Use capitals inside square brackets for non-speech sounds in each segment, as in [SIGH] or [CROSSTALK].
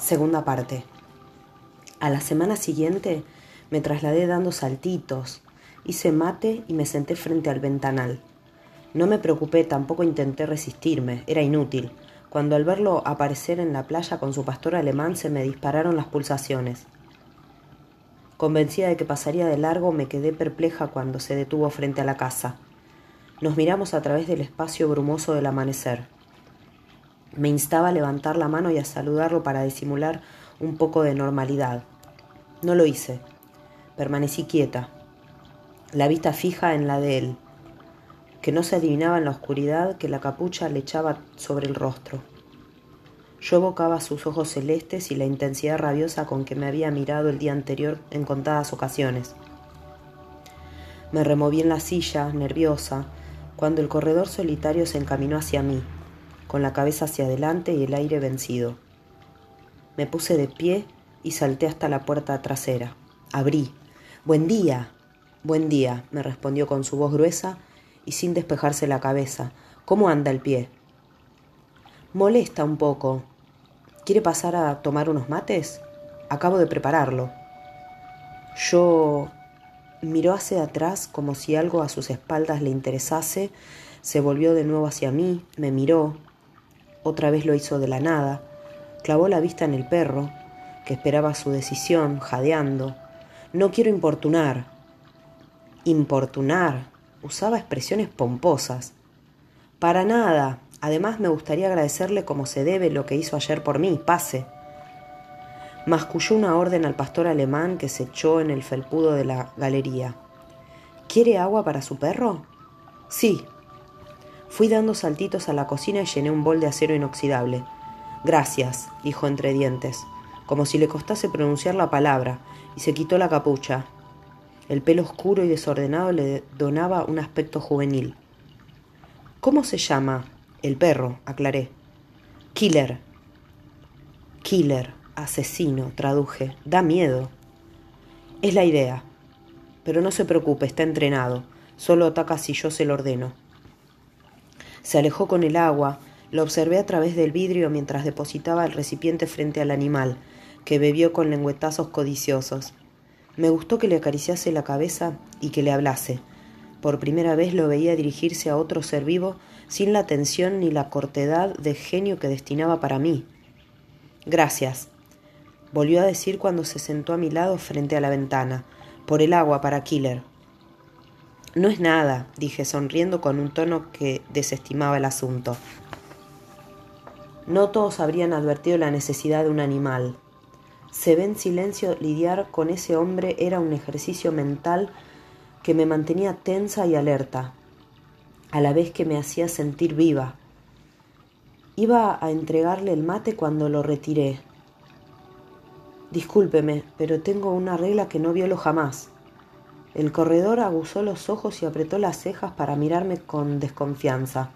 Segunda parte. A la semana siguiente me trasladé dando saltitos, hice mate y me senté frente al ventanal. No me preocupé, tampoco intenté resistirme, era inútil. Cuando al verlo aparecer en la playa con su pastor alemán se me dispararon las pulsaciones. Convencida de que pasaría de largo, me quedé perpleja cuando se detuvo frente a la casa. Nos miramos a través del espacio brumoso del amanecer. Me instaba a levantar la mano y a saludarlo para disimular un poco de normalidad. No lo hice. Permanecí quieta, la vista fija en la de él, que no se adivinaba en la oscuridad que la capucha le echaba sobre el rostro. Yo evocaba sus ojos celestes y la intensidad rabiosa con que me había mirado el día anterior en contadas ocasiones. Me removí en la silla, nerviosa, cuando el corredor solitario se encaminó hacia mí, con la cabeza hacia adelante y el aire vencido. Me puse de pie y salté hasta la puerta trasera. Abrí. Buen día. Buen día, me respondió con su voz gruesa y sin despejarse la cabeza. ¿Cómo anda el pie? Molesta un poco. ¿Quiere pasar a tomar unos mates? Acabo de prepararlo. Yo miró hacia atrás como si algo a sus espaldas le interesase, se volvió de nuevo hacia mí, me miró, otra vez lo hizo de la nada, clavó la vista en el perro, que esperaba su decisión, jadeando. No quiero importunar. Importunar. Usaba expresiones pomposas. Para nada. Además me gustaría agradecerle como se debe lo que hizo ayer por mí. Pase. Masculló una orden al pastor alemán que se echó en el felpudo de la galería. ¿Quiere agua para su perro? Sí, Fui dando saltitos a la cocina y llené un bol de acero inoxidable. Gracias, dijo entre dientes, como si le costase pronunciar la palabra, y se quitó la capucha. El pelo oscuro y desordenado le donaba un aspecto juvenil. ¿Cómo se llama? El perro, aclaré. Killer. Killer, asesino, traduje. Da miedo. Es la idea. Pero no se preocupe, está entrenado. Solo ataca si yo se lo ordeno. Se alejó con el agua. Lo observé a través del vidrio mientras depositaba el recipiente frente al animal, que bebió con lengüetazos codiciosos. Me gustó que le acariciase la cabeza y que le hablase. Por primera vez lo veía dirigirse a otro ser vivo sin la atención ni la cortedad de genio que destinaba para mí. Gracias, volvió a decir cuando se sentó a mi lado frente a la ventana, por el agua para Killer. No es nada, dije sonriendo con un tono que desestimaba el asunto. No todos habrían advertido la necesidad de un animal. Se ve en silencio lidiar con ese hombre era un ejercicio mental que me mantenía tensa y alerta, a la vez que me hacía sentir viva. Iba a entregarle el mate cuando lo retiré. Discúlpeme, pero tengo una regla que no violo jamás. El corredor aguzó los ojos y apretó las cejas para mirarme con desconfianza.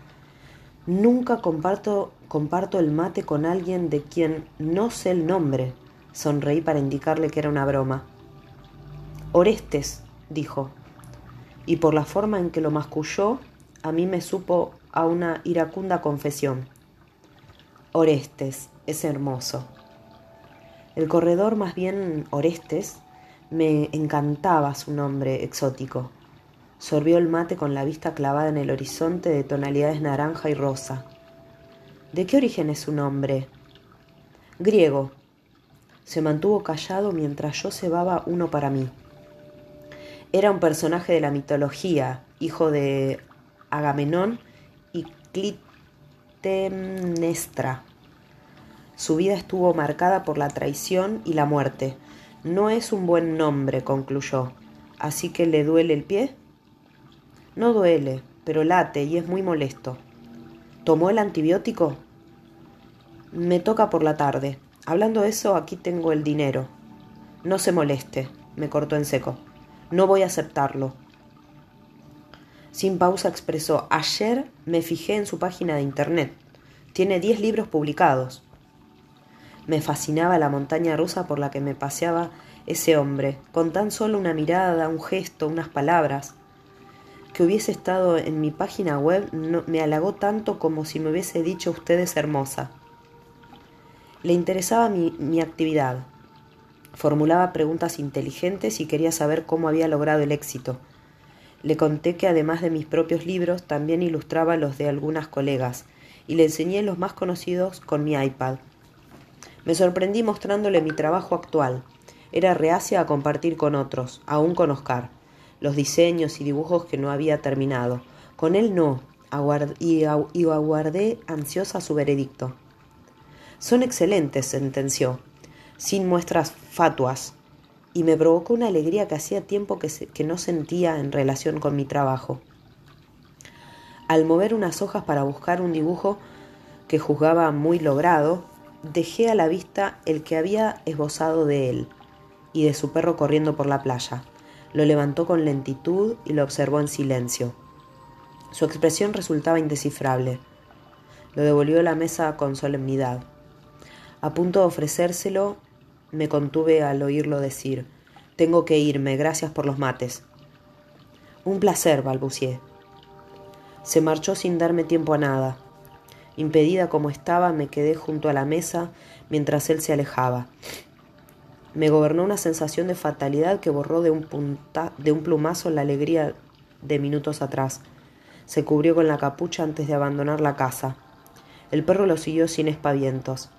Nunca comparto, comparto el mate con alguien de quien no sé el nombre. Sonreí para indicarle que era una broma. Orestes, dijo, y por la forma en que lo masculló, a mí me supo a una iracunda confesión. Orestes, es hermoso. El corredor, más bien Orestes, me encantaba su nombre exótico. Sorbió el mate con la vista clavada en el horizonte de tonalidades naranja y rosa. ¿De qué origen es su nombre? Griego. Se mantuvo callado mientras yo cebaba uno para mí. Era un personaje de la mitología, hijo de Agamenón y Clitemnestra. Su vida estuvo marcada por la traición y la muerte, no es un buen nombre, concluyó. ¿Así que le duele el pie? No duele, pero late y es muy molesto. ¿Tomó el antibiótico? Me toca por la tarde. Hablando de eso, aquí tengo el dinero. No se moleste, me cortó en seco. No voy a aceptarlo. Sin pausa expresó, ayer me fijé en su página de internet. Tiene diez libros publicados. Me fascinaba la montaña rusa por la que me paseaba ese hombre, con tan solo una mirada, un gesto, unas palabras. Que hubiese estado en mi página web me halagó tanto como si me hubiese dicho usted es hermosa. Le interesaba mi actividad. Formulaba preguntas inteligentes y quería saber cómo había logrado el éxito. Le conté que además de mis propios libros, también ilustraba los de algunas colegas, y le enseñé los más conocidos con mi iPad. Me sorprendí mostrándole mi trabajo actual. Era reacia a compartir con otros, aún con Oscar, los diseños y dibujos que no había terminado. Con él no, y, aguardé ansiosa su veredicto. Son excelentes, sentenció, sin muestras fatuas, y me provocó una alegría que hacía tiempo que no sentía en relación con mi trabajo. Al mover unas hojas para buscar un dibujo que juzgaba muy logrado, dejé a la vista el que había esbozado de él y de su perro corriendo por la playa. Lo levantó con lentitud y lo observó en silencio. Su expresión resultaba indescifrable. Lo devolvió a la mesa con solemnidad. A punto de ofrecérselo, me contuve al oírlo decir Tengo que irme, gracias por los mates. Un placer, balbucié. Se marchó sin darme tiempo a nada. Impedida como estaba, me quedé junto a la mesa mientras él se alejaba. Me gobernó una sensación de fatalidad que borró de un, de un plumazo la alegría de minutos atrás. Se cubrió con la capucha antes de abandonar la casa. El perro lo siguió sin espavientos.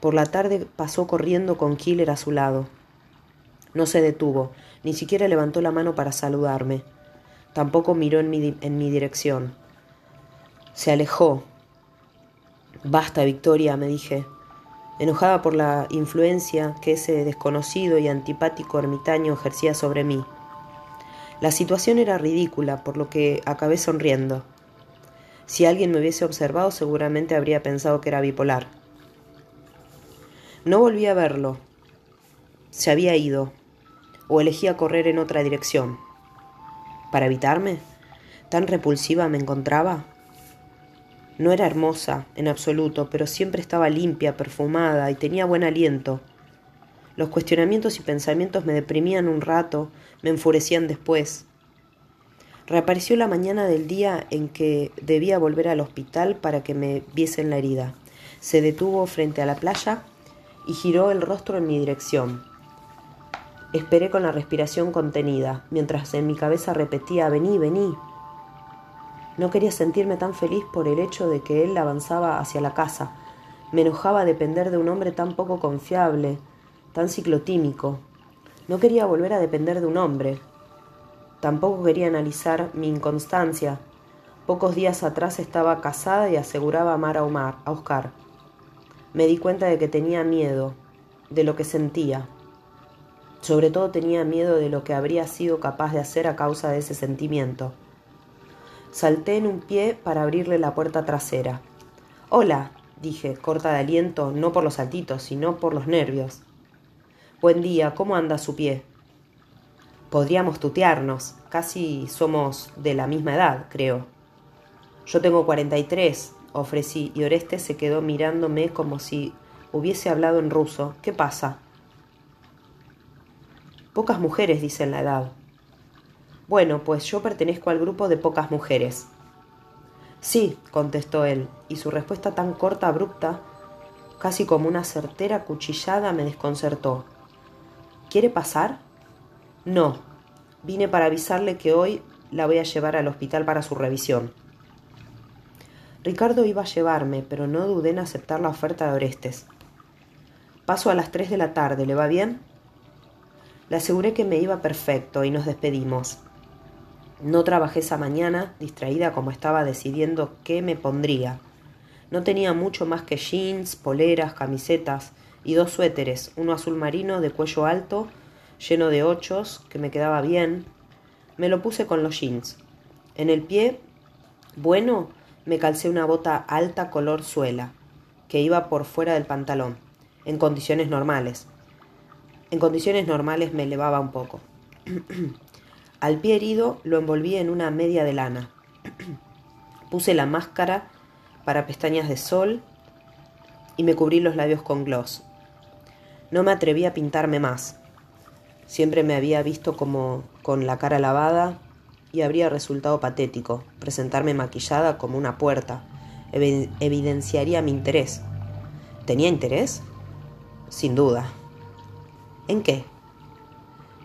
Por la tarde pasó corriendo con Killer a su lado. No se detuvo, ni siquiera levantó la mano para saludarme. Tampoco miró en mi, en mi dirección. Se alejó, Basta, Victoria, me dije, enojada por la influencia que ese desconocido y antipático ermitaño ejercía sobre mí. La situación era ridícula, por lo que acabé sonriendo. Si alguien me hubiese observado, seguramente habría pensado que era bipolar. No volví a verlo. Se había ido, o elegía correr en otra dirección. ¿Para evitarme? ¿Tan repulsiva me encontraba? No era hermosa en absoluto, pero siempre estaba limpia, perfumada y tenía buen aliento. Los cuestionamientos y pensamientos me deprimían un rato, me enfurecían después. Reapareció la mañana del día en que debía volver al hospital para que me viesen la herida. Se detuvo frente a la playa y giró el rostro en mi dirección. Esperé con la respiración contenida, mientras en mi cabeza repetía Vení, vení. No quería sentirme tan feliz por el hecho de que él avanzaba hacia la casa. Me enojaba depender de un hombre tan poco confiable, tan ciclotímico. No quería volver a depender de un hombre. Tampoco quería analizar mi inconstancia. Pocos días atrás estaba casada y aseguraba amar a, a Oscar. Me di cuenta de que tenía miedo, de lo que sentía. Sobre todo tenía miedo de lo que habría sido capaz de hacer a causa de ese sentimiento. Salté en un pie para abrirle la puerta trasera. Hola, dije, corta de aliento, no por los saltitos, sino por los nervios. Buen día, ¿cómo anda su pie? Podríamos tutearnos, casi somos de la misma edad, creo. Yo tengo cuarenta y tres, ofrecí, y Oreste se quedó mirándome como si hubiese hablado en ruso. ¿Qué pasa? Pocas mujeres dicen la edad. Bueno, pues yo pertenezco al grupo de pocas mujeres. Sí, contestó él, y su respuesta tan corta, abrupta, casi como una certera cuchillada, me desconcertó. ¿Quiere pasar? No. Vine para avisarle que hoy la voy a llevar al hospital para su revisión. Ricardo iba a llevarme, pero no dudé en aceptar la oferta de Orestes. Paso a las tres de la tarde, ¿le va bien? Le aseguré que me iba perfecto y nos despedimos. No trabajé esa mañana, distraída como estaba decidiendo qué me pondría. No tenía mucho más que jeans, poleras, camisetas y dos suéteres, uno azul marino de cuello alto, lleno de ochos, que me quedaba bien. Me lo puse con los jeans. En el pie, bueno, me calcé una bota alta color suela, que iba por fuera del pantalón, en condiciones normales. En condiciones normales me elevaba un poco. [CLEARS THROAT] Al pie herido lo envolví en una media de lana. [CLEARS THROAT] Puse la máscara para pestañas de sol y me cubrí los labios con gloss. No me atreví a pintarme más. Siempre me había visto como con la cara lavada y habría resultado patético. Presentarme maquillada como una puerta evidenciaría mi interés. ¿Tenía interés? Sin duda. ¿En qué?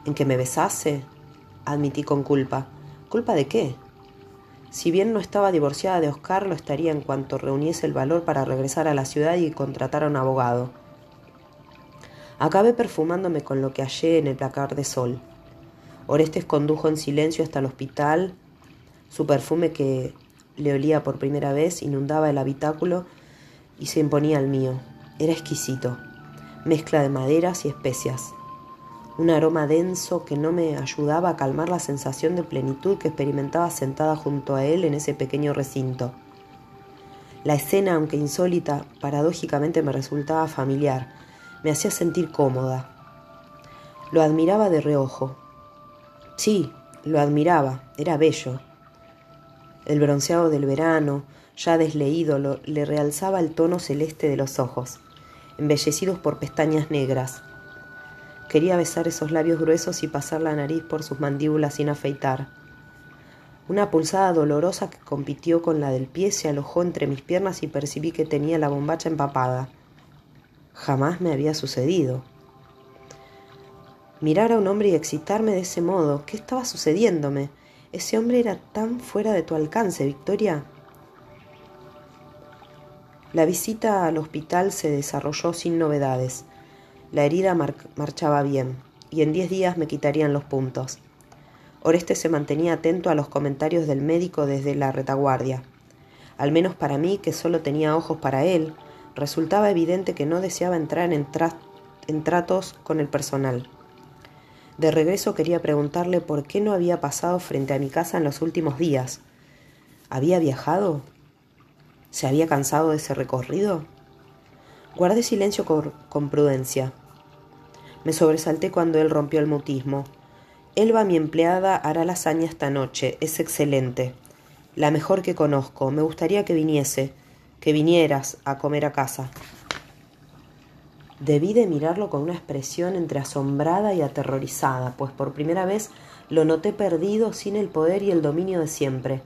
¿En que me besase? Admití con culpa. ¿Culpa de qué? Si bien no estaba divorciada de Oscar, lo estaría en cuanto reuniese el valor para regresar a la ciudad y contratar a un abogado. Acabé perfumándome con lo que hallé en el placar de sol. Orestes condujo en silencio hasta el hospital. Su perfume que le olía por primera vez inundaba el habitáculo y se imponía al mío. Era exquisito, mezcla de maderas y especias un aroma denso que no me ayudaba a calmar la sensación de plenitud que experimentaba sentada junto a él en ese pequeño recinto. La escena, aunque insólita, paradójicamente me resultaba familiar, me hacía sentir cómoda. Lo admiraba de reojo. Sí, lo admiraba, era bello. El bronceado del verano, ya desleído, le realzaba el tono celeste de los ojos, embellecidos por pestañas negras, Quería besar esos labios gruesos y pasar la nariz por sus mandíbulas sin afeitar. Una pulsada dolorosa que compitió con la del pie se alojó entre mis piernas y percibí que tenía la bombacha empapada. Jamás me había sucedido. Mirar a un hombre y excitarme de ese modo, ¿qué estaba sucediéndome? Ese hombre era tan fuera de tu alcance, Victoria. La visita al hospital se desarrolló sin novedades. La herida marchaba bien, y en diez días me quitarían los puntos. Oreste se mantenía atento a los comentarios del médico desde la retaguardia. Al menos para mí, que solo tenía ojos para él, resultaba evidente que no deseaba entrar en, tratos con el personal. De regreso quería preguntarle por qué no había pasado frente a mi casa en los últimos días. ¿Había viajado? ¿Se había cansado de ese recorrido? Guardé silencio con prudencia. Me sobresalté cuando él rompió el mutismo. Elba, mi empleada, hará lasaña esta noche. Es excelente. La mejor que conozco. Me gustaría que viniese, que vinieras a comer a casa. Debí de mirarlo con una expresión entre asombrada y aterrorizada, pues por primera vez lo noté perdido sin el poder y el dominio de siempre.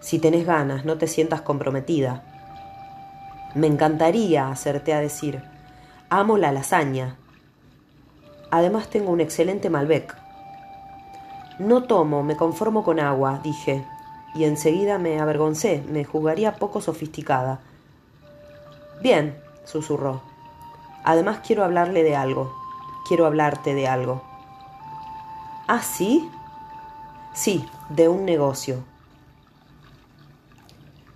Si tenés ganas, no te sientas comprometida. Me encantaría hacerte a decir, amo la lasaña, Además tengo un excelente Malbec. No tomo, me conformo con agua, dije, y enseguida me avergoncé, me jugaría poco sofisticada. Bien, susurró. Además quiero hablarle de algo. Quiero hablarte de algo. ¿Ah, sí? Sí, de un negocio.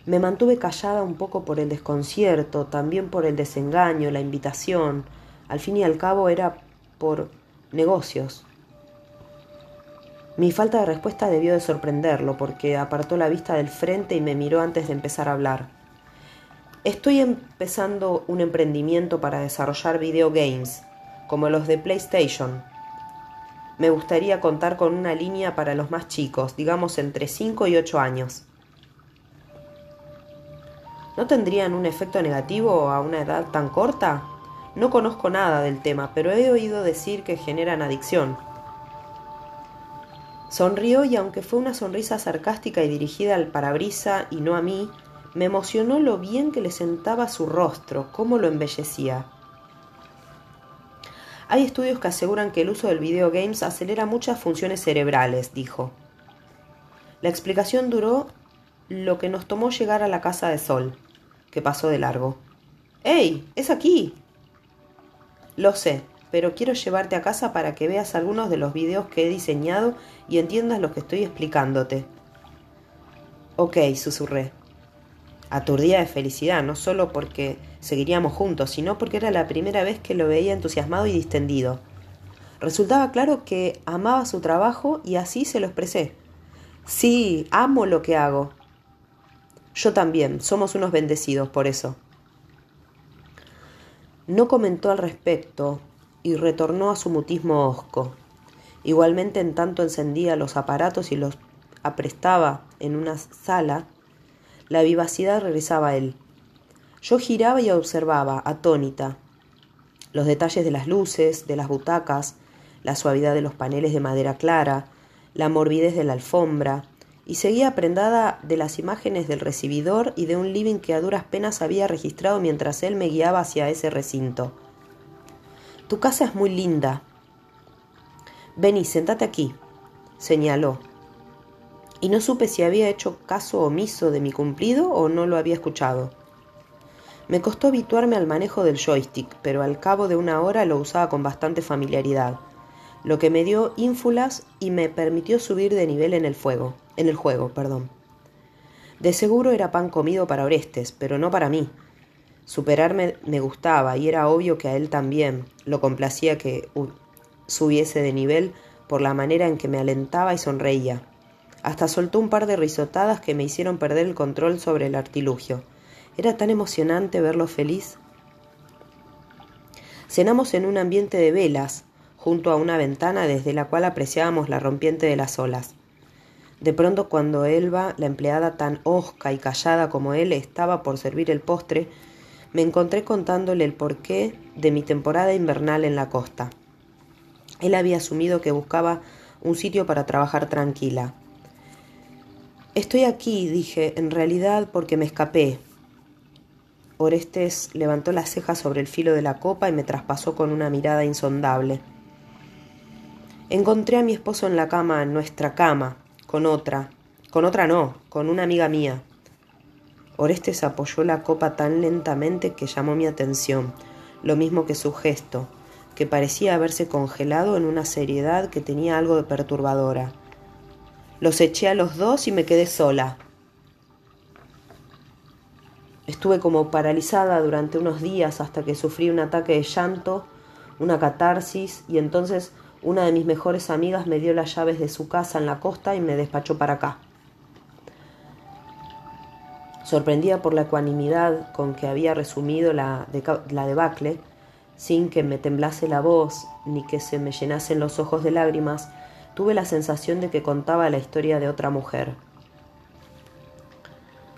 Me mantuve callada un poco por el desconcierto, también por el desengaño, la invitación. Al fin y al cabo era por negocios. Mi falta de respuesta debió de sorprenderlo porque apartó la vista del frente y me miró antes de empezar a hablar. Estoy empezando un emprendimiento para desarrollar video games, como los de PlayStation. Me gustaría contar con una línea para los más chicos, digamos entre 5 y 8 años. ¿No tendrían un efecto negativo a una edad tan corta? No conozco nada del tema, pero he oído decir que generan adicción. Sonrió y aunque fue una sonrisa sarcástica y dirigida al parabrisa y no a mí, me emocionó lo bien que le sentaba su rostro, cómo lo embellecía. Hay estudios que aseguran que el uso del video games acelera muchas funciones cerebrales, dijo. La explicación duró lo que nos tomó llegar a la casa de Sol, que pasó de largo. ¡Ey! ¡Es aquí! Lo sé, pero quiero llevarte a casa para que veas algunos de los videos que he diseñado y entiendas lo que estoy explicándote. Ok, susurré. Aturdía de felicidad, no solo porque seguiríamos juntos, sino porque era la primera vez que lo veía entusiasmado y distendido. Resultaba claro que amaba su trabajo y así se lo expresé. Sí, amo lo que hago. Yo también, somos unos bendecidos por eso. No comentó al respecto y retornó a su mutismo hosco. Igualmente en tanto encendía los aparatos y los aprestaba en una sala, la vivacidad regresaba a él. Yo giraba y observaba, atónita, los detalles de las luces, de las butacas, la suavidad de los paneles de madera clara, la morbidez de la alfombra, y seguía prendada de las imágenes del recibidor y de un living que a duras penas había registrado mientras él me guiaba hacia ese recinto. Tu casa es muy linda. Vení, sentate aquí, señaló. Y no supe si había hecho caso omiso de mi cumplido o no lo había escuchado. Me costó habituarme al manejo del joystick, pero al cabo de una hora lo usaba con bastante familiaridad, lo que me dio ínfulas y me permitió subir de nivel en el fuego en el juego, perdón. De seguro era pan comido para Orestes, pero no para mí. Superarme me gustaba y era obvio que a él también lo complacía que subiese de nivel por la manera en que me alentaba y sonreía. Hasta soltó un par de risotadas que me hicieron perder el control sobre el artilugio. Era tan emocionante verlo feliz. Cenamos en un ambiente de velas, junto a una ventana desde la cual apreciábamos la rompiente de las olas. De pronto cuando Elba, la empleada tan hosca y callada como él, estaba por servir el postre, me encontré contándole el porqué de mi temporada invernal en la costa. Él había asumido que buscaba un sitio para trabajar tranquila. Estoy aquí, dije, en realidad porque me escapé. Orestes levantó las cejas sobre el filo de la copa y me traspasó con una mirada insondable. Encontré a mi esposo en la cama, en nuestra cama, con otra, con otra no, con una amiga mía. Orestes apoyó la copa tan lentamente que llamó mi atención, lo mismo que su gesto, que parecía haberse congelado en una seriedad que tenía algo de perturbadora. Los eché a los dos y me quedé sola. Estuve como paralizada durante unos días hasta que sufrí un ataque de llanto, una catarsis, y entonces una de mis mejores amigas me dio las llaves de su casa en la costa y me despachó para acá. Sorprendida por la ecuanimidad con que había resumido la, la debacle, sin que me temblase la voz ni que se me llenasen los ojos de lágrimas, tuve la sensación de que contaba la historia de otra mujer.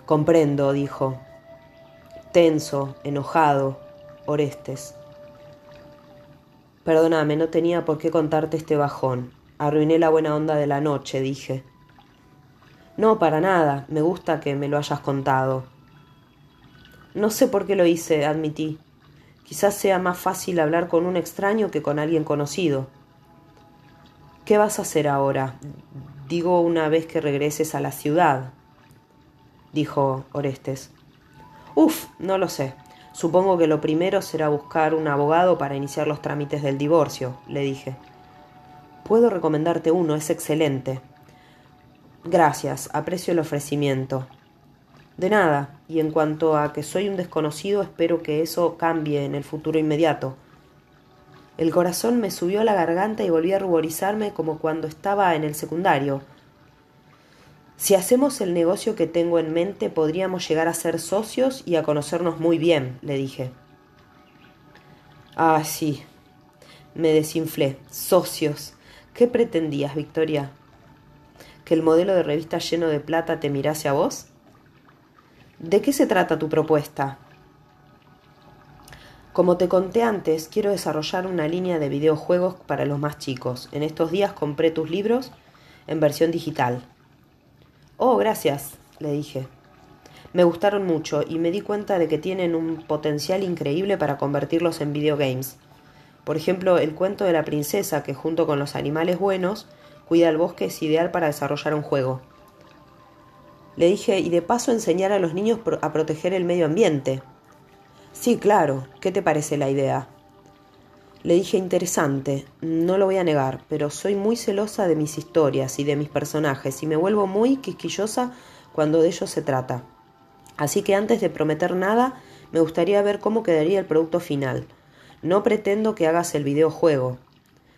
Comprendo, dijo. Tenso, enojado, Orestes. Perdóname, no tenía por qué contarte este bajón. Arruiné la buena onda de la noche, dije. No, para nada. Me gusta que me lo hayas contado. No sé por qué lo hice, admití. Quizás sea más fácil hablar con un extraño que con alguien conocido. ¿Qué vas a hacer ahora? Digo una vez que regreses a la ciudad, dijo Orestes. Uf, no lo sé. Supongo que lo primero será buscar un abogado para iniciar los trámites del divorcio, le dije. Puedo recomendarte uno, es excelente. Gracias, aprecio el ofrecimiento. De nada, y en cuanto a que soy un desconocido, espero que eso cambie en el futuro inmediato. El corazón me subió a la garganta y volví a ruborizarme como cuando estaba en el secundario, si hacemos el negocio que tengo en mente, podríamos llegar a ser socios y a conocernos muy bien, le dije. Ah, sí. Me desinflé. Socios. ¿Qué pretendías, Victoria? ¿Que el modelo de revista lleno de plata te mirase a vos? ¿De qué se trata tu propuesta? Como te conté antes, quiero desarrollar una línea de videojuegos para los más chicos. En estos días compré tus libros en versión digital. Oh, gracias, le dije. Me gustaron mucho y me di cuenta de que tienen un potencial increíble para convertirlos en videogames. Por ejemplo, el cuento de la princesa que junto con los animales buenos cuida el bosque es ideal para desarrollar un juego. Le dije, y de paso enseñar a los niños a proteger el medio ambiente. Sí, claro. ¿Qué te parece la idea? Le dije interesante, no lo voy a negar, pero soy muy celosa de mis historias y de mis personajes y me vuelvo muy quisquillosa cuando de ellos se trata. Así que antes de prometer nada, me gustaría ver cómo quedaría el producto final. No pretendo que hagas el videojuego.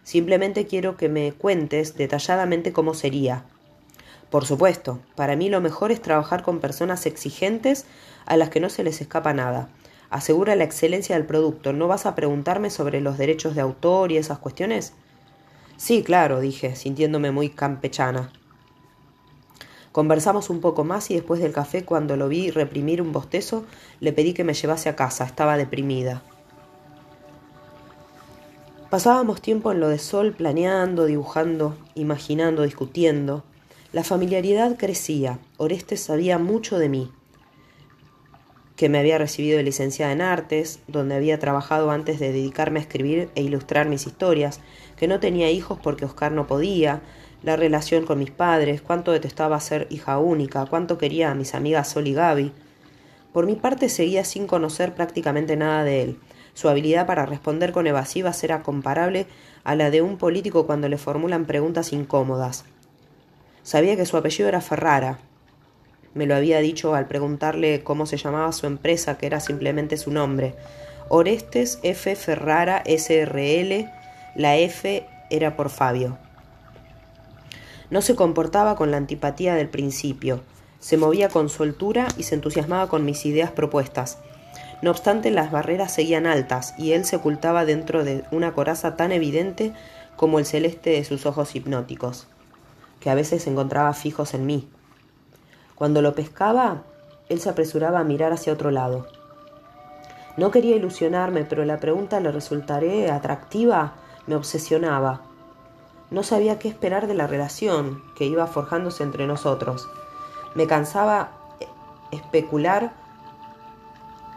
Simplemente quiero que me cuentes detalladamente cómo sería. Por supuesto, para mí lo mejor es trabajar con personas exigentes a las que no se les escapa nada asegura la excelencia del producto. ¿No vas a preguntarme sobre los derechos de autor y esas cuestiones? Sí, claro, dije, sintiéndome muy campechana. Conversamos un poco más y después del café, cuando lo vi reprimir un bostezo, le pedí que me llevase a casa. Estaba deprimida. Pasábamos tiempo en lo de sol, planeando, dibujando, imaginando, discutiendo. La familiaridad crecía. Orestes sabía mucho de mí, que me había recibido de licenciada en artes, donde había trabajado antes de dedicarme a escribir e ilustrar mis historias, que no tenía hijos porque Oscar no podía, la relación con mis padres, cuánto detestaba ser hija única, cuánto quería a mis amigas Sol y Gaby. Por mi parte seguía sin conocer prácticamente nada de él. Su habilidad para responder con evasivas era comparable a la de un político cuando le formulan preguntas incómodas. Sabía que su apellido era Ferrara. Me lo había dicho al preguntarle cómo se llamaba su empresa, que era simplemente su nombre. Orestes F. Ferrara SRL. La F era por Fabio. No se comportaba con la antipatía del principio. Se movía con soltura y se entusiasmaba con mis ideas propuestas. No obstante, las barreras seguían altas y él se ocultaba dentro de una coraza tan evidente como el celeste de sus ojos hipnóticos que a veces se encontraba fijos en mí. Cuando lo pescaba, él se apresuraba a mirar hacia otro lado. No quería ilusionarme, pero la pregunta le resultaré atractiva me obsesionaba. No sabía qué esperar de la relación que iba forjándose entre nosotros. Me cansaba especular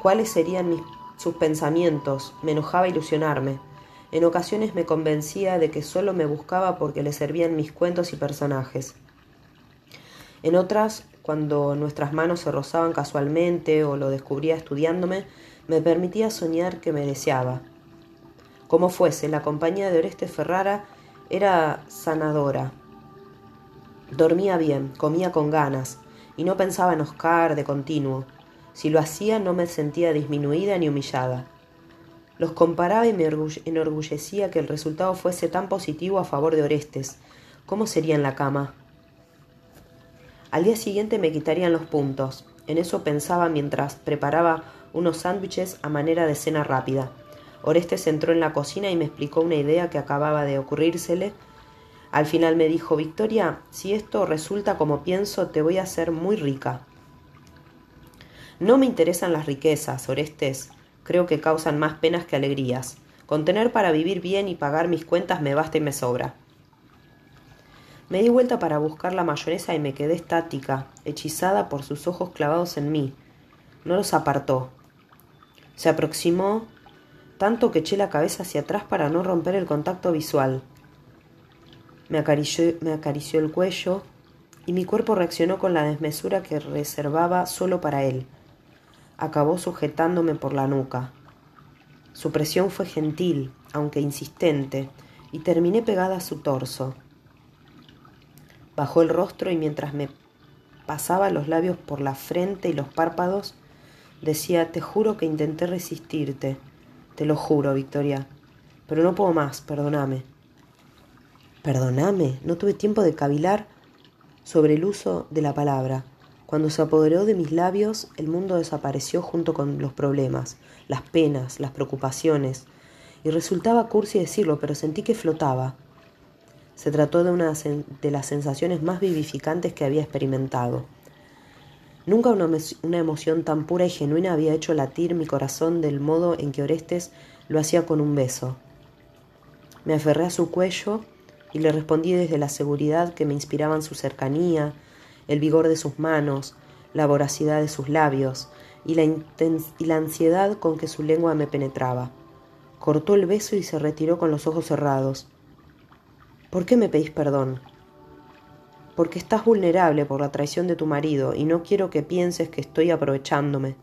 cuáles serían sus pensamientos, me enojaba ilusionarme. En ocasiones me convencía de que solo me buscaba porque le servían mis cuentos y personajes. En otras, cuando nuestras manos se rozaban casualmente o lo descubría estudiándome, me permitía soñar que me deseaba. Como fuese, la compañía de Oreste Ferrara era sanadora. Dormía bien, comía con ganas, y no pensaba en Oscar de continuo. Si lo hacía no me sentía disminuida ni humillada. Los comparaba y me enorgullecía que el resultado fuese tan positivo a favor de Orestes. ¿Cómo sería en la cama? Al día siguiente me quitarían los puntos. En eso pensaba mientras preparaba unos sándwiches a manera de cena rápida. Orestes entró en la cocina y me explicó una idea que acababa de ocurrírsele. Al final me dijo, Victoria, si esto resulta como pienso, te voy a hacer muy rica. No me interesan las riquezas, Orestes creo que causan más penas que alegrías. Con tener para vivir bien y pagar mis cuentas me basta y me sobra. Me di vuelta para buscar la mayonesa y me quedé estática, hechizada por sus ojos clavados en mí. No los apartó. Se aproximó tanto que eché la cabeza hacia atrás para no romper el contacto visual. Me acarició, me acarició el cuello y mi cuerpo reaccionó con la desmesura que reservaba solo para él acabó sujetándome por la nuca. Su presión fue gentil, aunque insistente, y terminé pegada a su torso. Bajó el rostro y mientras me pasaba los labios por la frente y los párpados, decía, te juro que intenté resistirte. Te lo juro, Victoria. Pero no puedo más, perdóname. Perdóname, no tuve tiempo de cavilar sobre el uso de la palabra. Cuando se apoderó de mis labios, el mundo desapareció junto con los problemas, las penas, las preocupaciones, y resultaba cursi decirlo, pero sentí que flotaba. Se trató de una de las sensaciones más vivificantes que había experimentado. Nunca una, emoción tan pura y genuina había hecho latir mi corazón del modo en que Orestes lo hacía con un beso. Me aferré a su cuello y le respondí desde la seguridad que me inspiraban su cercanía, el vigor de sus manos, la voracidad de sus labios y la, y la ansiedad con que su lengua me penetraba. Cortó el beso y se retiró con los ojos cerrados. ¿Por qué me pedís perdón? Porque estás vulnerable por la traición de tu marido y no quiero que pienses que estoy aprovechándome.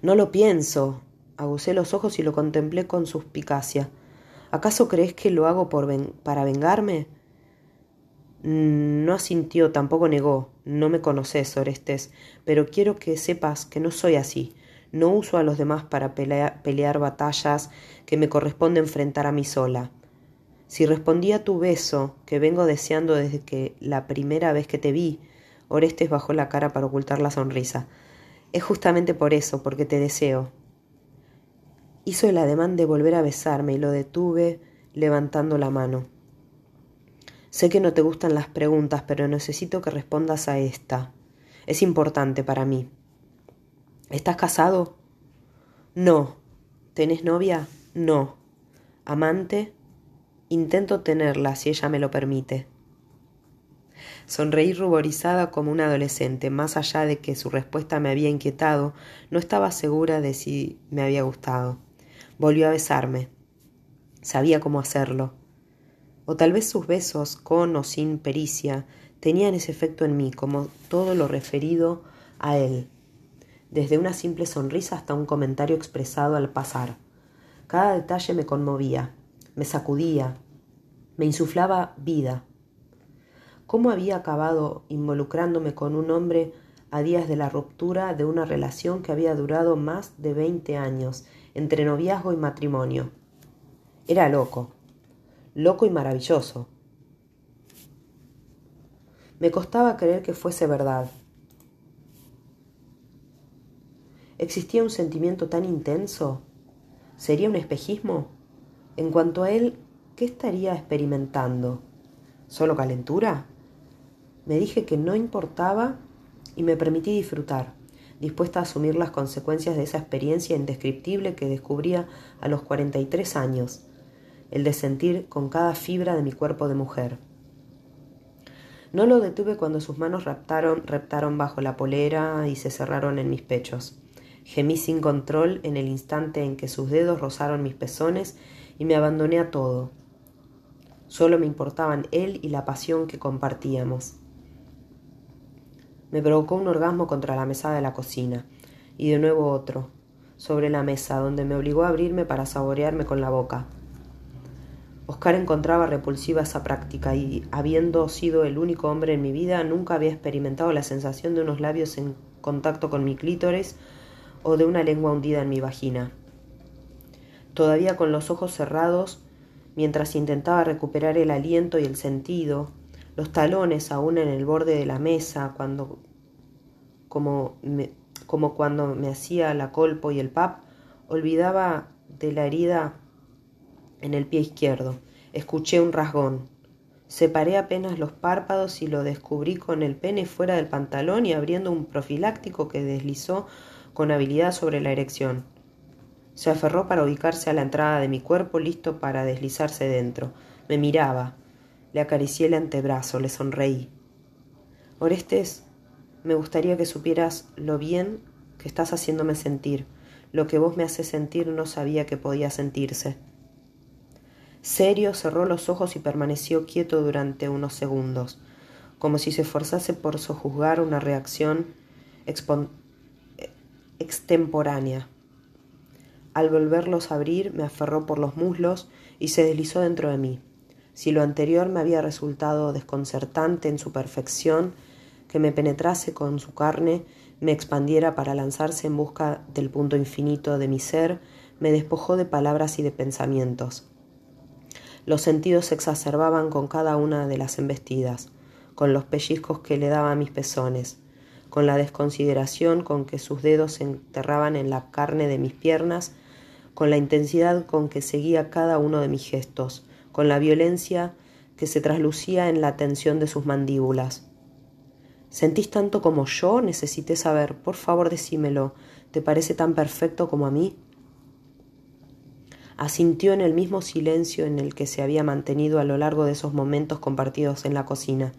No lo pienso. Aguzé los ojos y lo contemplé con suspicacia. ¿Acaso crees que lo hago por para vengarme? No asintió, tampoco negó. No me conoces, Orestes, pero quiero que sepas que no soy así. No uso a los demás para pelear, batallas que me corresponde enfrentar a mí sola. Si respondí a tu beso, que vengo deseando desde que la primera vez que te vi, Orestes bajó la cara para ocultar la sonrisa. Es justamente por eso, porque te deseo. Hizo el ademán de volver a besarme y lo detuve levantando la mano. Sé que no te gustan las preguntas, pero necesito que respondas a esta. Es importante para mí. ¿Estás casado? No. ¿Tenés novia? No. ¿Amante? Intento tenerla si ella me lo permite. Sonreí ruborizada como una adolescente. Más allá de que su respuesta me había inquietado, no estaba segura de si me había gustado. Volvió a besarme. Sabía cómo hacerlo. O tal vez sus besos, con o sin pericia, tenían ese efecto en mí, como todo lo referido a él, desde una simple sonrisa hasta un comentario expresado al pasar. Cada detalle me conmovía, me sacudía, me insuflaba vida. ¿Cómo había acabado involucrándome con un hombre a días de la ruptura de una relación que había durado más de veinte años, entre noviazgo y matrimonio? Era loco, loco y maravilloso. Me costaba creer que fuese verdad. ¿Existía un sentimiento tan intenso? ¿Sería un espejismo? En cuanto a él, ¿qué estaría experimentando? ¿Solo calentura? Me dije que no importaba y me permití disfrutar, dispuesta a asumir las consecuencias de esa experiencia indescriptible que descubría a los 43 años, el de sentir con cada fibra de mi cuerpo de mujer. No lo detuve cuando sus manos reptaron, reptaron bajo la polera y se cerraron en mis pechos. Gemí sin control en el instante en que sus dedos rozaron mis pezones y me abandoné a todo. Solo me importaban él y la pasión que compartíamos. Me provocó un orgasmo contra la mesada de la cocina, y de nuevo otro, sobre la mesa, donde me obligó a abrirme para saborearme con la boca. Oscar encontraba repulsiva esa práctica y, habiendo sido el único hombre en mi vida, nunca había experimentado la sensación de unos labios en contacto con mi clítoris o de una lengua hundida en mi vagina. Todavía con los ojos cerrados, mientras intentaba recuperar el aliento y el sentido, los talones aún en el borde de la mesa, cuando, como, como cuando me hacía la colpo y el pap, olvidaba de la herida en el pie izquierdo. Escuché un rasgón. Separé apenas los párpados y lo descubrí con el pene fuera del pantalón y abriendo un profiláctico que deslizó con habilidad sobre la erección. Se aferró para ubicarse a la entrada de mi cuerpo, listo para deslizarse dentro. Me miraba. Le acaricié el antebrazo, le sonreí. Orestes, me gustaría que supieras lo bien que estás haciéndome sentir. Lo que vos me haces sentir no sabía que podía sentirse. Serio cerró los ojos y permaneció quieto durante unos segundos, como si se esforzase por sojuzgar una reacción extemporánea. Al volverlos a abrir, me aferró por los muslos y se deslizó dentro de mí. Si lo anterior me había resultado desconcertante en su perfección, que me penetrase con su carne, me expandiera para lanzarse en busca del punto infinito de mi ser, me despojó de palabras y de pensamientos. Los sentidos se exacerbaban con cada una de las embestidas, con los pellizcos que le daba a mis pezones, con la desconsideración con que sus dedos se enterraban en la carne de mis piernas, con la intensidad con que seguía cada uno de mis gestos, con la violencia que se traslucía en la tensión de sus mandíbulas. ¿Sentís tanto como yo? Necesité saber. Por favor, decímelo. ¿Te parece tan perfecto como a mí? Asintió en el mismo silencio en el que se había mantenido a lo largo de esos momentos compartidos en la cocina.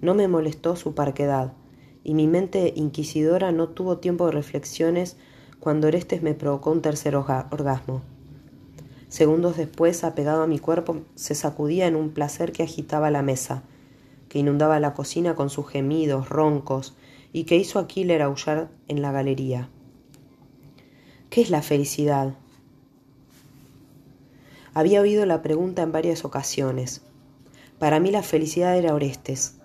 No me molestó su parquedad, y mi mente inquisidora no tuvo tiempo de reflexiones cuando Orestes me provocó un tercer orgasmo. Segundos después, apegado a mi cuerpo, se sacudía en un placer que agitaba la mesa, que inundaba la cocina con sus gemidos, roncos, y que hizo a Killer aullar en la galería. ¿Qué es la felicidad? Había oído la pregunta en varias ocasiones. Para mí la felicidad era Orestes.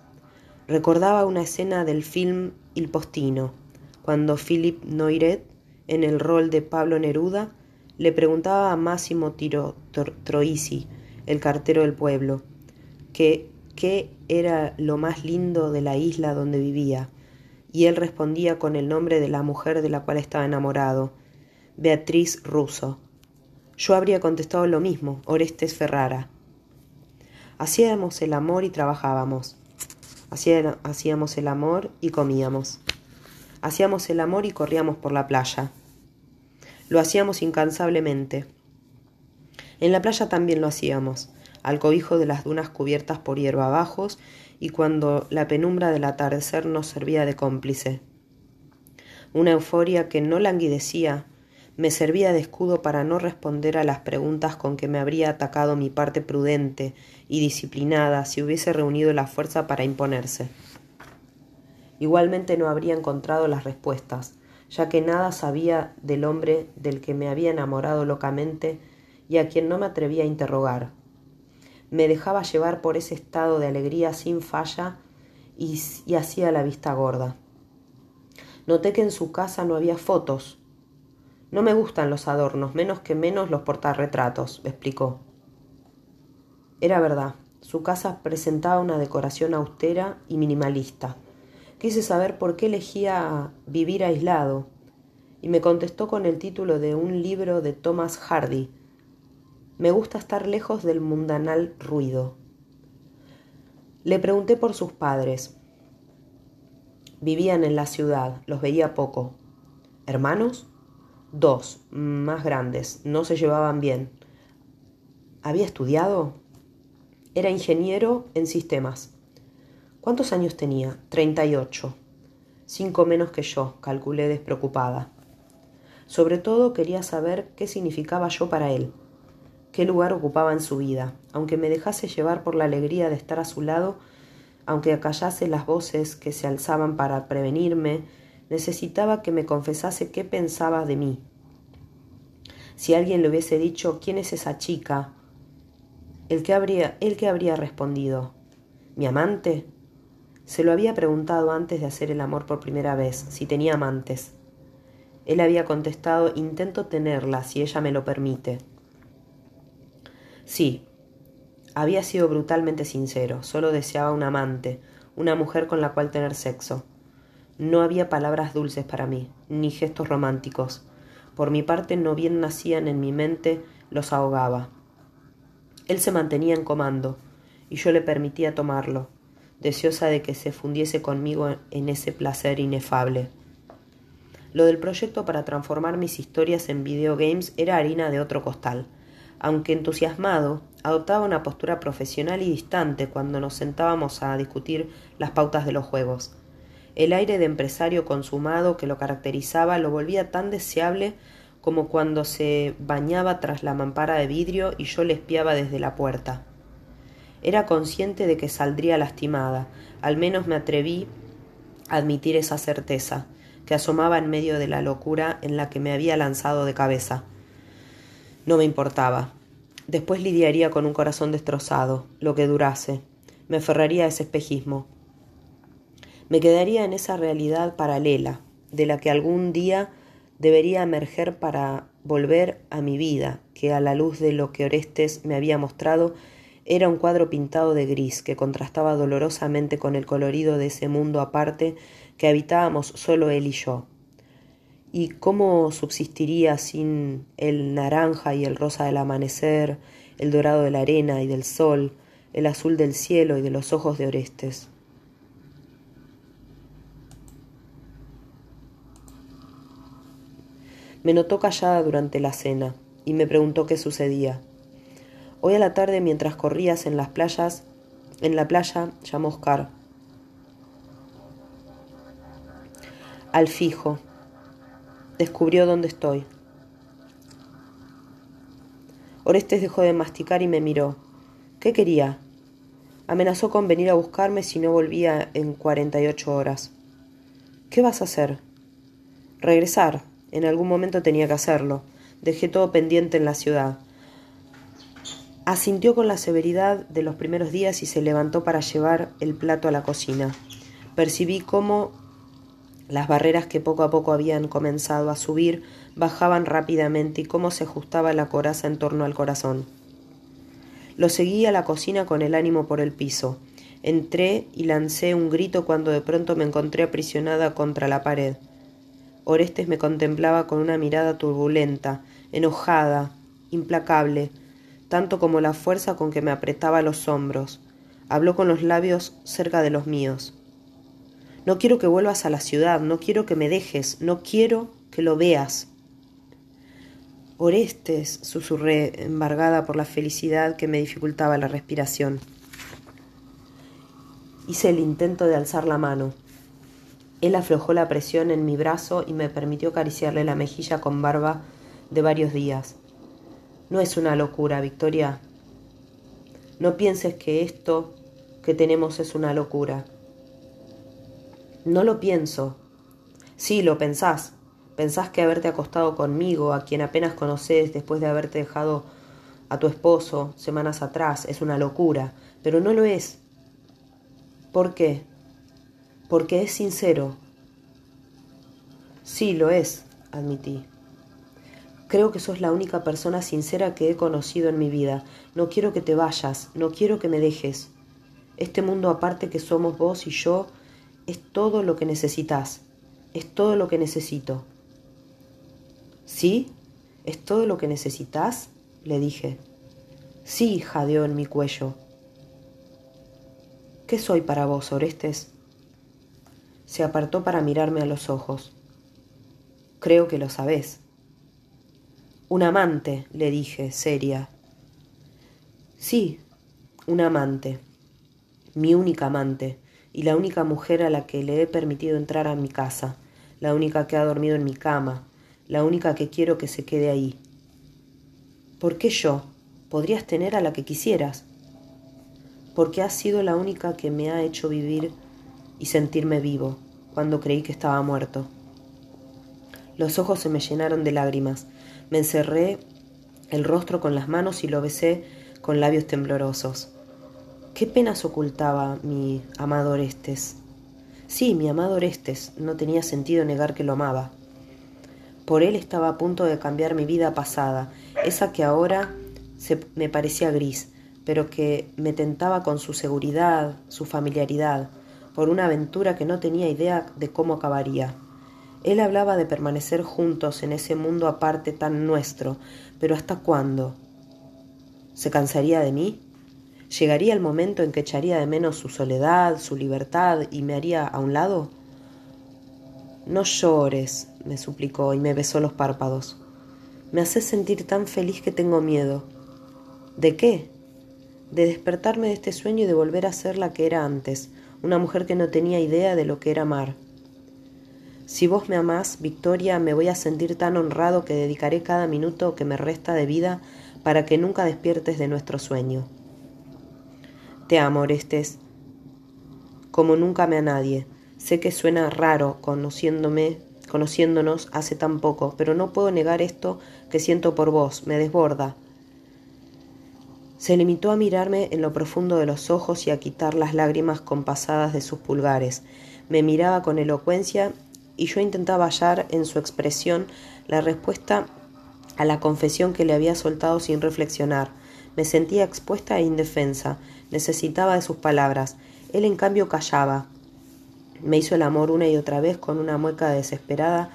Recordaba una escena del film Il Postino, cuando Philip Noiret, en el rol de Pablo Neruda, le preguntaba a Máximo Tiro, Troisi, el cartero del pueblo, que qué era lo más lindo de la isla donde vivía, y él respondía con el nombre de la mujer de la cual estaba enamorado, Beatriz Russo. Yo habría contestado lo mismo, Orestes Ferrara. Hacíamos el amor y trabajábamos. Hacíamos el amor y comíamos. Hacíamos el amor y corríamos por la playa. Lo hacíamos incansablemente. En la playa también lo hacíamos, al cobijo de las dunas cubiertas por hierba bajos y cuando la penumbra del atardecer nos servía de cómplice. Una euforia que no languidecía me servía de escudo para no responder a las preguntas con que me habría atacado mi parte prudente y disciplinada si hubiese reunido la fuerza para imponerse. Igualmente no habría encontrado las respuestas, ya que nada sabía del hombre del que me había enamorado locamente y a quien no me atrevía a interrogar. Me dejaba llevar por ese estado de alegría sin falla y, hacía la vista gorda. Noté que en su casa no había fotos. No me gustan los adornos, menos que menos los portarretratos, explicó. Era verdad, su casa presentaba una decoración austera y minimalista Quise saber por qué elegía vivir aislado, y me contestó con el título de un libro de Thomas Hardy. Me gusta estar lejos del mundanal ruido. Le pregunté por sus padres. Vivían en la ciudad, los veía poco. ¿Hermanos? Dos, más grandes, no se llevaban bien. ¿Había estudiado? Era ingeniero en sistemas. ¿Cuántos años tenía? Treinta y ocho. Cinco menos que yo, calculé despreocupada. Sobre todo quería saber qué significaba yo para él, qué lugar ocupaba en su vida, aunque me dejase llevar por la alegría de estar a su lado, aunque acallase las voces que se alzaban para prevenirme, necesitaba que me confesase qué pensaba de mí. Si alguien le hubiese dicho quién es esa chica, el que habría, el que habría respondido, ¿mi amante? Se lo había preguntado antes de hacer el amor por primera vez, si tenía amantes. Él había contestado intento tenerla si ella me lo permite. Sí, había sido brutalmente sincero, solo deseaba un amante, una mujer con la cual tener sexo. No había palabras dulces para mí, ni gestos románticos. Por mi parte no bien nacían en mi mente, los ahogaba. Él se mantenía en comando, y yo le permitía tomarlo deseosa de que se fundiese conmigo en ese placer inefable. Lo del proyecto para transformar mis historias en videogames era harina de otro costal. Aunque entusiasmado, adoptaba una postura profesional y distante cuando nos sentábamos a discutir las pautas de los juegos. El aire de empresario consumado que lo caracterizaba lo volvía tan deseable como cuando se bañaba tras la mampara de vidrio y yo le espiaba desde la puerta. Era consciente de que saldría lastimada, al menos me atreví a admitir esa certeza, que asomaba en medio de la locura en la que me había lanzado de cabeza. No me importaba. Después lidiaría con un corazón destrozado, lo que durase. Me aferraría a ese espejismo. Me quedaría en esa realidad paralela, de la que algún día debería emerger para volver a mi vida, que a la luz de lo que Orestes me había mostrado era un cuadro pintado de gris que contrastaba dolorosamente con el colorido de ese mundo aparte que habitábamos solo él y yo. ¿Y cómo subsistiría sin el naranja y el rosa del amanecer, el dorado de la arena y del sol, el azul del cielo y de los ojos de Orestes? Me notó callada durante la cena y me preguntó qué sucedía. Hoy a la tarde, mientras corrías en las playas, en la playa, llamó Oscar. Al fijo. Descubrió dónde estoy. Orestes dejó de masticar y me miró. ¿Qué quería? Amenazó con venir a buscarme si no volvía en cuarenta y ocho horas. ¿Qué vas a hacer? Regresar. En algún momento tenía que hacerlo. Dejé todo pendiente en la ciudad. Asintió con la severidad de los primeros días y se levantó para llevar el plato a la cocina. Percibí cómo las barreras que poco a poco habían comenzado a subir bajaban rápidamente y cómo se ajustaba la coraza en torno al corazón. Lo seguí a la cocina con el ánimo por el piso. Entré y lancé un grito cuando de pronto me encontré aprisionada contra la pared. Orestes me contemplaba con una mirada turbulenta, enojada, implacable, tanto como la fuerza con que me apretaba los hombros. Habló con los labios cerca de los míos. No quiero que vuelvas a la ciudad, no quiero que me dejes, no quiero que lo veas. Orestes, susurré, embargada por la felicidad que me dificultaba la respiración. Hice el intento de alzar la mano. Él aflojó la presión en mi brazo y me permitió acariciarle la mejilla con barba de varios días. No es una locura, Victoria. No pienses que esto que tenemos es una locura. No lo pienso. Sí, lo pensás. Pensás que haberte acostado conmigo, a quien apenas conoces después de haberte dejado a tu esposo semanas atrás, es una locura, pero no lo es. ¿Por qué? Porque es sincero. Sí, lo es, admití. Creo que sos la única persona sincera que he conocido en mi vida. No quiero que te vayas, no quiero que me dejes. Este mundo aparte que somos vos y yo es todo lo que necesitas, es todo lo que necesito. ¿Sí? ¿Es todo lo que necesitas? le dije. Sí, jadeó en mi cuello. ¿Qué soy para vos, Orestes? Se apartó para mirarme a los ojos. Creo que lo sabés. Un amante, le dije, seria. Sí, un amante. Mi única amante y la única mujer a la que le he permitido entrar a mi casa, la única que ha dormido en mi cama, la única que quiero que se quede ahí. ¿Por qué yo? Podrías tener a la que quisieras. Porque has sido la única que me ha hecho vivir y sentirme vivo cuando creí que estaba muerto. Los ojos se me llenaron de lágrimas. Me encerré el rostro con las manos y lo besé con labios temblorosos. ¿Qué penas ocultaba mi amado Orestes? Sí, mi amado Orestes, no tenía sentido negar que lo amaba. Por él estaba a punto de cambiar mi vida pasada, esa que ahora se, me parecía gris, pero que me tentaba con su seguridad, su familiaridad, por una aventura que no tenía idea de cómo acabaría. Él hablaba de permanecer juntos en ese mundo aparte tan nuestro, pero ¿hasta cuándo? ¿Se cansaría de mí? ¿Llegaría el momento en que echaría de menos su soledad, su libertad y me haría a un lado? No llores, me suplicó y me besó los párpados. Me haces sentir tan feliz que tengo miedo. ¿De qué? De despertarme de este sueño y de volver a ser la que era antes, una mujer que no tenía idea de lo que era amar. Si vos me amás, Victoria, me voy a sentir tan honrado que dedicaré cada minuto que me resta de vida para que nunca despiertes de nuestro sueño. Te amo, Orestes, como nunca me a nadie. Sé que suena raro conociéndome, conociéndonos hace tan poco, pero no puedo negar esto que siento por vos, me desborda. Se limitó a mirarme en lo profundo de los ojos y a quitar las lágrimas compasadas de sus pulgares. Me miraba con elocuencia y yo intentaba hallar en su expresión la respuesta a la confesión que le había soltado sin reflexionar. Me sentía expuesta e indefensa, necesitaba de sus palabras. Él en cambio callaba. Me hizo el amor una y otra vez con una mueca desesperada,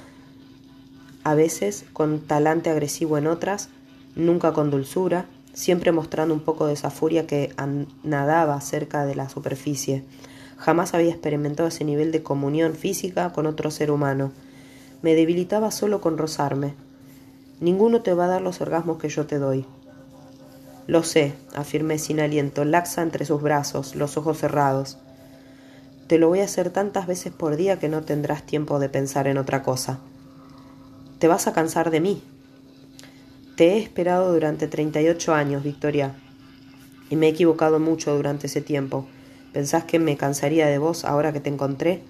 a veces con talante agresivo en otras, nunca con dulzura, siempre mostrando un poco de esa furia que nadaba cerca de la superficie. Jamás había experimentado ese nivel de comunión física con otro ser humano. Me debilitaba solo con rozarme. Ninguno te va a dar los orgasmos que yo te doy. Lo sé, afirmé sin aliento, laxa entre sus brazos, los ojos cerrados. Te lo voy a hacer tantas veces por día que no tendrás tiempo de pensar en otra cosa. Te vas a cansar de mí. Te he esperado durante treinta y ocho años, Victoria, y me he equivocado mucho durante ese tiempo. ¿Pensás que me cansaría de vos ahora que te encontré?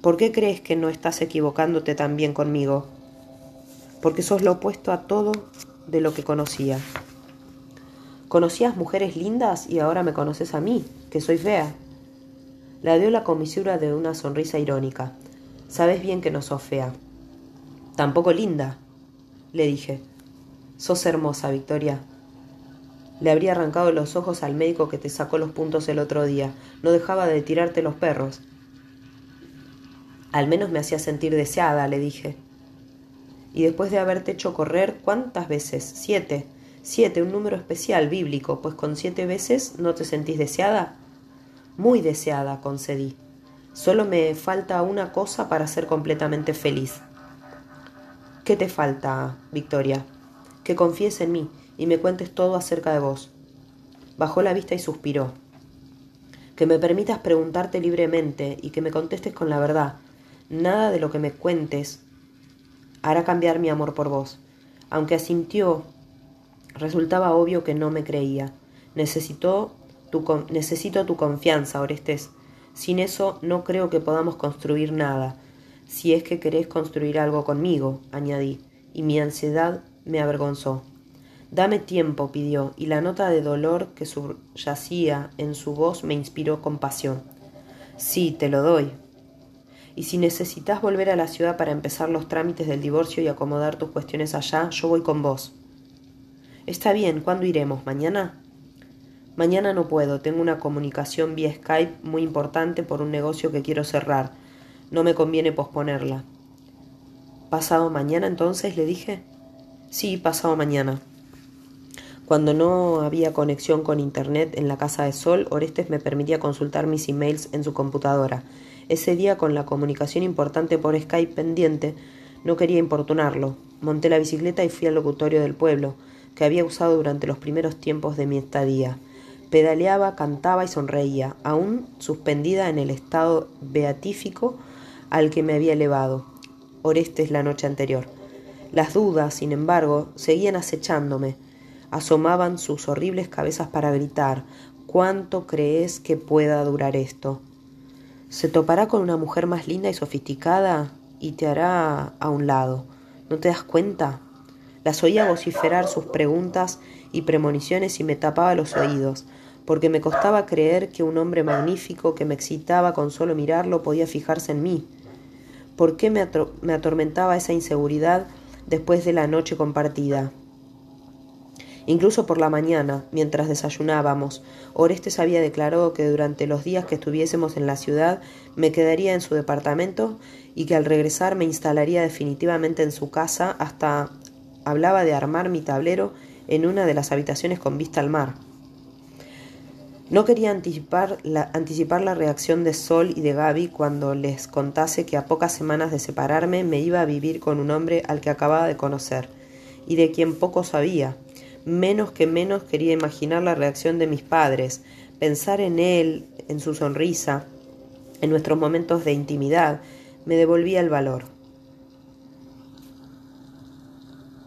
¿Por qué crees que no estás equivocándote tan bien conmigo? Porque sos lo opuesto a todo de lo que conocía. Conocías mujeres lindas y ahora me conoces a mí, que soy fea. La dio la comisura de una sonrisa irónica. Sabes bien que no sos fea. Tampoco linda, le dije. Sos hermosa, Victoria. Le habría arrancado los ojos al médico que te sacó los puntos el otro día. No dejaba de tirarte los perros. Al menos me hacía sentir deseada, le dije. Y después de haberte hecho correr, ¿cuántas veces? Siete. Siete, un número especial, bíblico, pues con siete veces no te sentís deseada. Muy deseada, concedí. Solo me falta una cosa para ser completamente feliz. ¿Qué te falta, Victoria? Que confíes en mí, y me cuentes todo acerca de vos. Bajó la vista y suspiró. que me permitas preguntarte libremente y que me contestes con la verdad. Nada de lo que me cuentes hará cambiar mi amor por vos. Aunque asintió, resultaba obvio que no me creía. Necesito tu, confianza, Orestes. Sin eso no creo que podamos construir nada. Si es que querés construir algo conmigo, añadí, y mi ansiedad me avergonzó. Dame tiempo, pidió, y la nota de dolor que subyacía en su voz me inspiró compasión. Sí, te lo doy. Y si necesitas volver a la ciudad para empezar los trámites del divorcio y acomodar tus cuestiones allá, yo voy con vos. Está bien, ¿cuándo iremos? ¿Mañana? Mañana no puedo, tengo una comunicación vía Skype muy importante por un negocio que quiero cerrar. No me conviene posponerla. ¿Pasado mañana entonces? le dije. Sí, pasado mañana. Cuando no había conexión con Internet en la casa de Sol, Orestes me permitía consultar mis emails en su computadora. Ese día, con la comunicación importante por Skype pendiente, no quería importunarlo. Monté la bicicleta y fui al locutorio del pueblo, que había usado durante los primeros tiempos de mi estadía. Pedaleaba, cantaba y sonreía, aún suspendida en el estado beatífico al que me había elevado Orestes la noche anterior. Las dudas, sin embargo, seguían acechándome asomaban sus horribles cabezas para gritar ¿Cuánto crees que pueda durar esto? Se topará con una mujer más linda y sofisticada y te hará a un lado. ¿No te das cuenta? Las oía vociferar sus preguntas y premoniciones y me tapaba los oídos, porque me costaba creer que un hombre magnífico que me excitaba con solo mirarlo podía fijarse en mí. ¿Por qué me, me atormentaba esa inseguridad después de la noche compartida? Incluso por la mañana, mientras desayunábamos, Orestes había declarado que durante los días que estuviésemos en la ciudad me quedaría en su departamento y que al regresar me instalaría definitivamente en su casa hasta hablaba de armar mi tablero en una de las habitaciones con vista al mar. No quería anticipar la, anticipar la reacción de Sol y de Gaby cuando les contase que a pocas semanas de separarme me iba a vivir con un hombre al que acababa de conocer y de quien poco sabía, menos que menos quería imaginar la reacción de mis padres, pensar en él, en su sonrisa, en nuestros momentos de intimidad, me devolvía el valor.